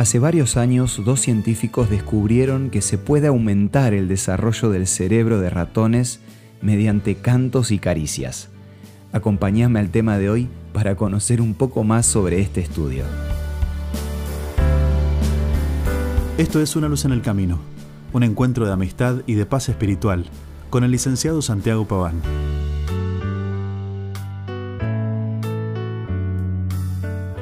Hace varios años, dos científicos descubrieron que se puede aumentar el desarrollo del cerebro de ratones mediante cantos y caricias. Acompáñame al tema de hoy para conocer un poco más sobre este estudio. Esto es Una luz en el camino, un encuentro de amistad y de paz espiritual con el licenciado Santiago Paván.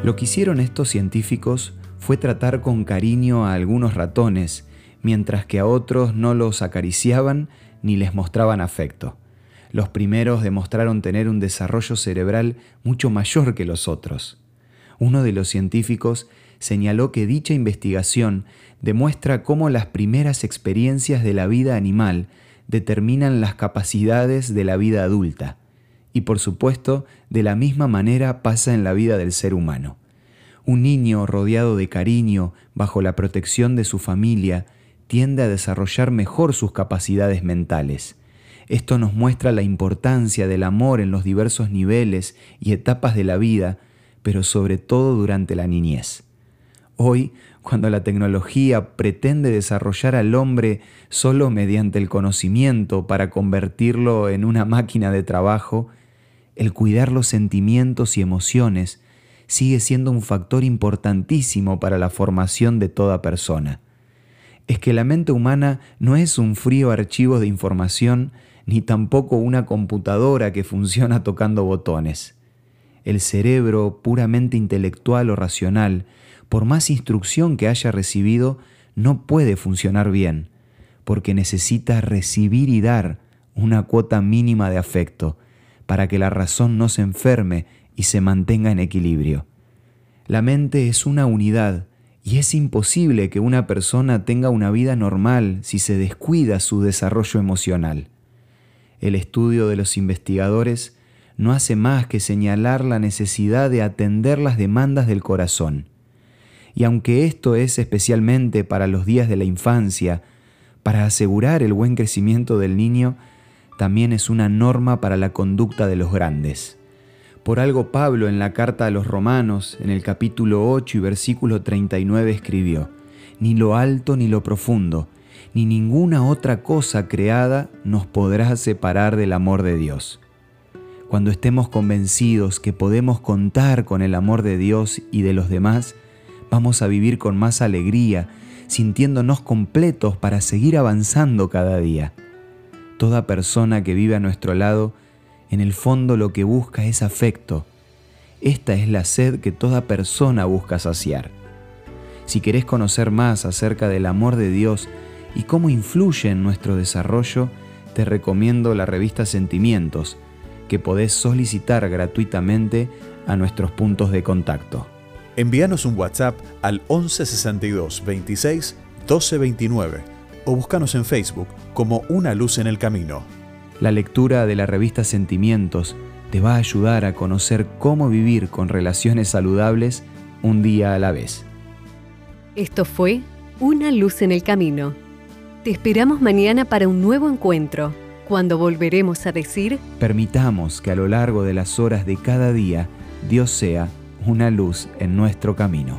Lo que hicieron estos científicos fue tratar con cariño a algunos ratones, mientras que a otros no los acariciaban ni les mostraban afecto. Los primeros demostraron tener un desarrollo cerebral mucho mayor que los otros. Uno de los científicos señaló que dicha investigación demuestra cómo las primeras experiencias de la vida animal determinan las capacidades de la vida adulta. Y por supuesto, de la misma manera pasa en la vida del ser humano. Un niño rodeado de cariño, bajo la protección de su familia, tiende a desarrollar mejor sus capacidades mentales. Esto nos muestra la importancia del amor en los diversos niveles y etapas de la vida, pero sobre todo durante la niñez. Hoy, cuando la tecnología pretende desarrollar al hombre solo mediante el conocimiento para convertirlo en una máquina de trabajo, el cuidar los sentimientos y emociones sigue siendo un factor importantísimo para la formación de toda persona. Es que la mente humana no es un frío archivo de información ni tampoco una computadora que funciona tocando botones. El cerebro puramente intelectual o racional, por más instrucción que haya recibido, no puede funcionar bien, porque necesita recibir y dar una cuota mínima de afecto, para que la razón no se enferme y se mantenga en equilibrio. La mente es una unidad y es imposible que una persona tenga una vida normal si se descuida su desarrollo emocional. El estudio de los investigadores no hace más que señalar la necesidad de atender las demandas del corazón. Y aunque esto es especialmente para los días de la infancia, para asegurar el buen crecimiento del niño, también es una norma para la conducta de los grandes. Por algo Pablo en la carta a los Romanos, en el capítulo 8 y versículo 39 escribió, Ni lo alto ni lo profundo, ni ninguna otra cosa creada nos podrá separar del amor de Dios. Cuando estemos convencidos que podemos contar con el amor de Dios y de los demás, vamos a vivir con más alegría, sintiéndonos completos para seguir avanzando cada día. Toda persona que vive a nuestro lado, en el fondo lo que busca es afecto. Esta es la sed que toda persona busca saciar. Si querés conocer más acerca del amor de Dios, y cómo influye en nuestro desarrollo, te recomiendo la revista Sentimientos, que podés solicitar gratuitamente a nuestros puntos de contacto. Envíanos un WhatsApp al 1162 26 1229 o búscanos en Facebook como Una Luz en el Camino. La lectura de la revista Sentimientos te va a ayudar a conocer cómo vivir con relaciones saludables un día a la vez. Esto fue Una Luz en el Camino te esperamos mañana para un nuevo encuentro, cuando volveremos a decir, permitamos que a lo largo de las horas de cada día Dios sea una luz en nuestro camino.